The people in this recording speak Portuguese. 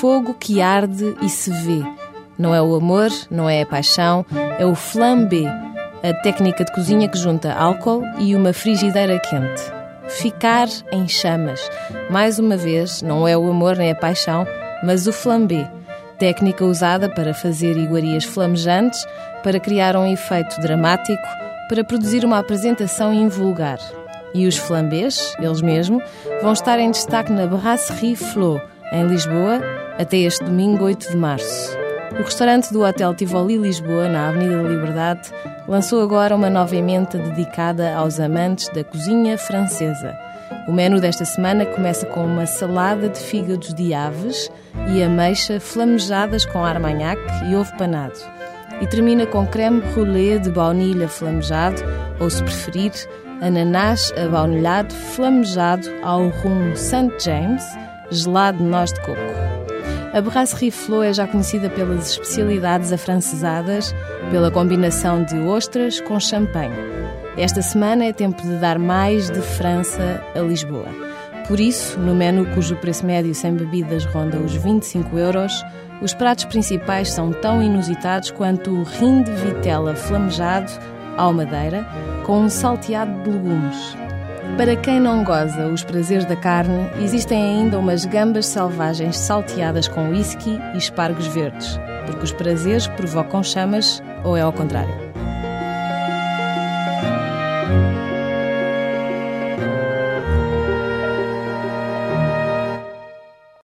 fogo que arde e se vê. Não é o amor, não é a paixão, é o flambé, a técnica de cozinha que junta álcool e uma frigideira quente. Ficar em chamas. Mais uma vez, não é o amor nem a paixão, mas o flambé, técnica usada para fazer iguarias flamejantes, para criar um efeito dramático, para produzir uma apresentação invulgar. E os flambés, eles mesmos, vão estar em destaque na Brasserie Flo, em Lisboa, até este domingo 8 de março. O restaurante do Hotel Tivoli Lisboa, na Avenida da Liberdade, lançou agora uma nova emenda dedicada aos amantes da cozinha francesa. O menu desta semana começa com uma salada de fígados de aves e ameixa flamejadas com armagnac e ovo panado. E termina com creme roulé de baunilha flamejado, ou se preferir, ananás abaunilhado flamejado ao rum St. James, gelado de noz de coco. A Brasserie Flo é já conhecida pelas especialidades afrancesadas, pela combinação de ostras com champanhe. Esta semana é tempo de dar mais de França a Lisboa. Por isso, no menu cujo preço médio sem bebidas ronda os 25 euros, os pratos principais são tão inusitados quanto o rim de vitela flamejado ao madeira com um salteado de legumes. Para quem não goza os prazeres da carne, existem ainda umas gambas selvagens salteadas com whisky e espargos verdes, porque os prazeres provocam chamas ou é ao contrário.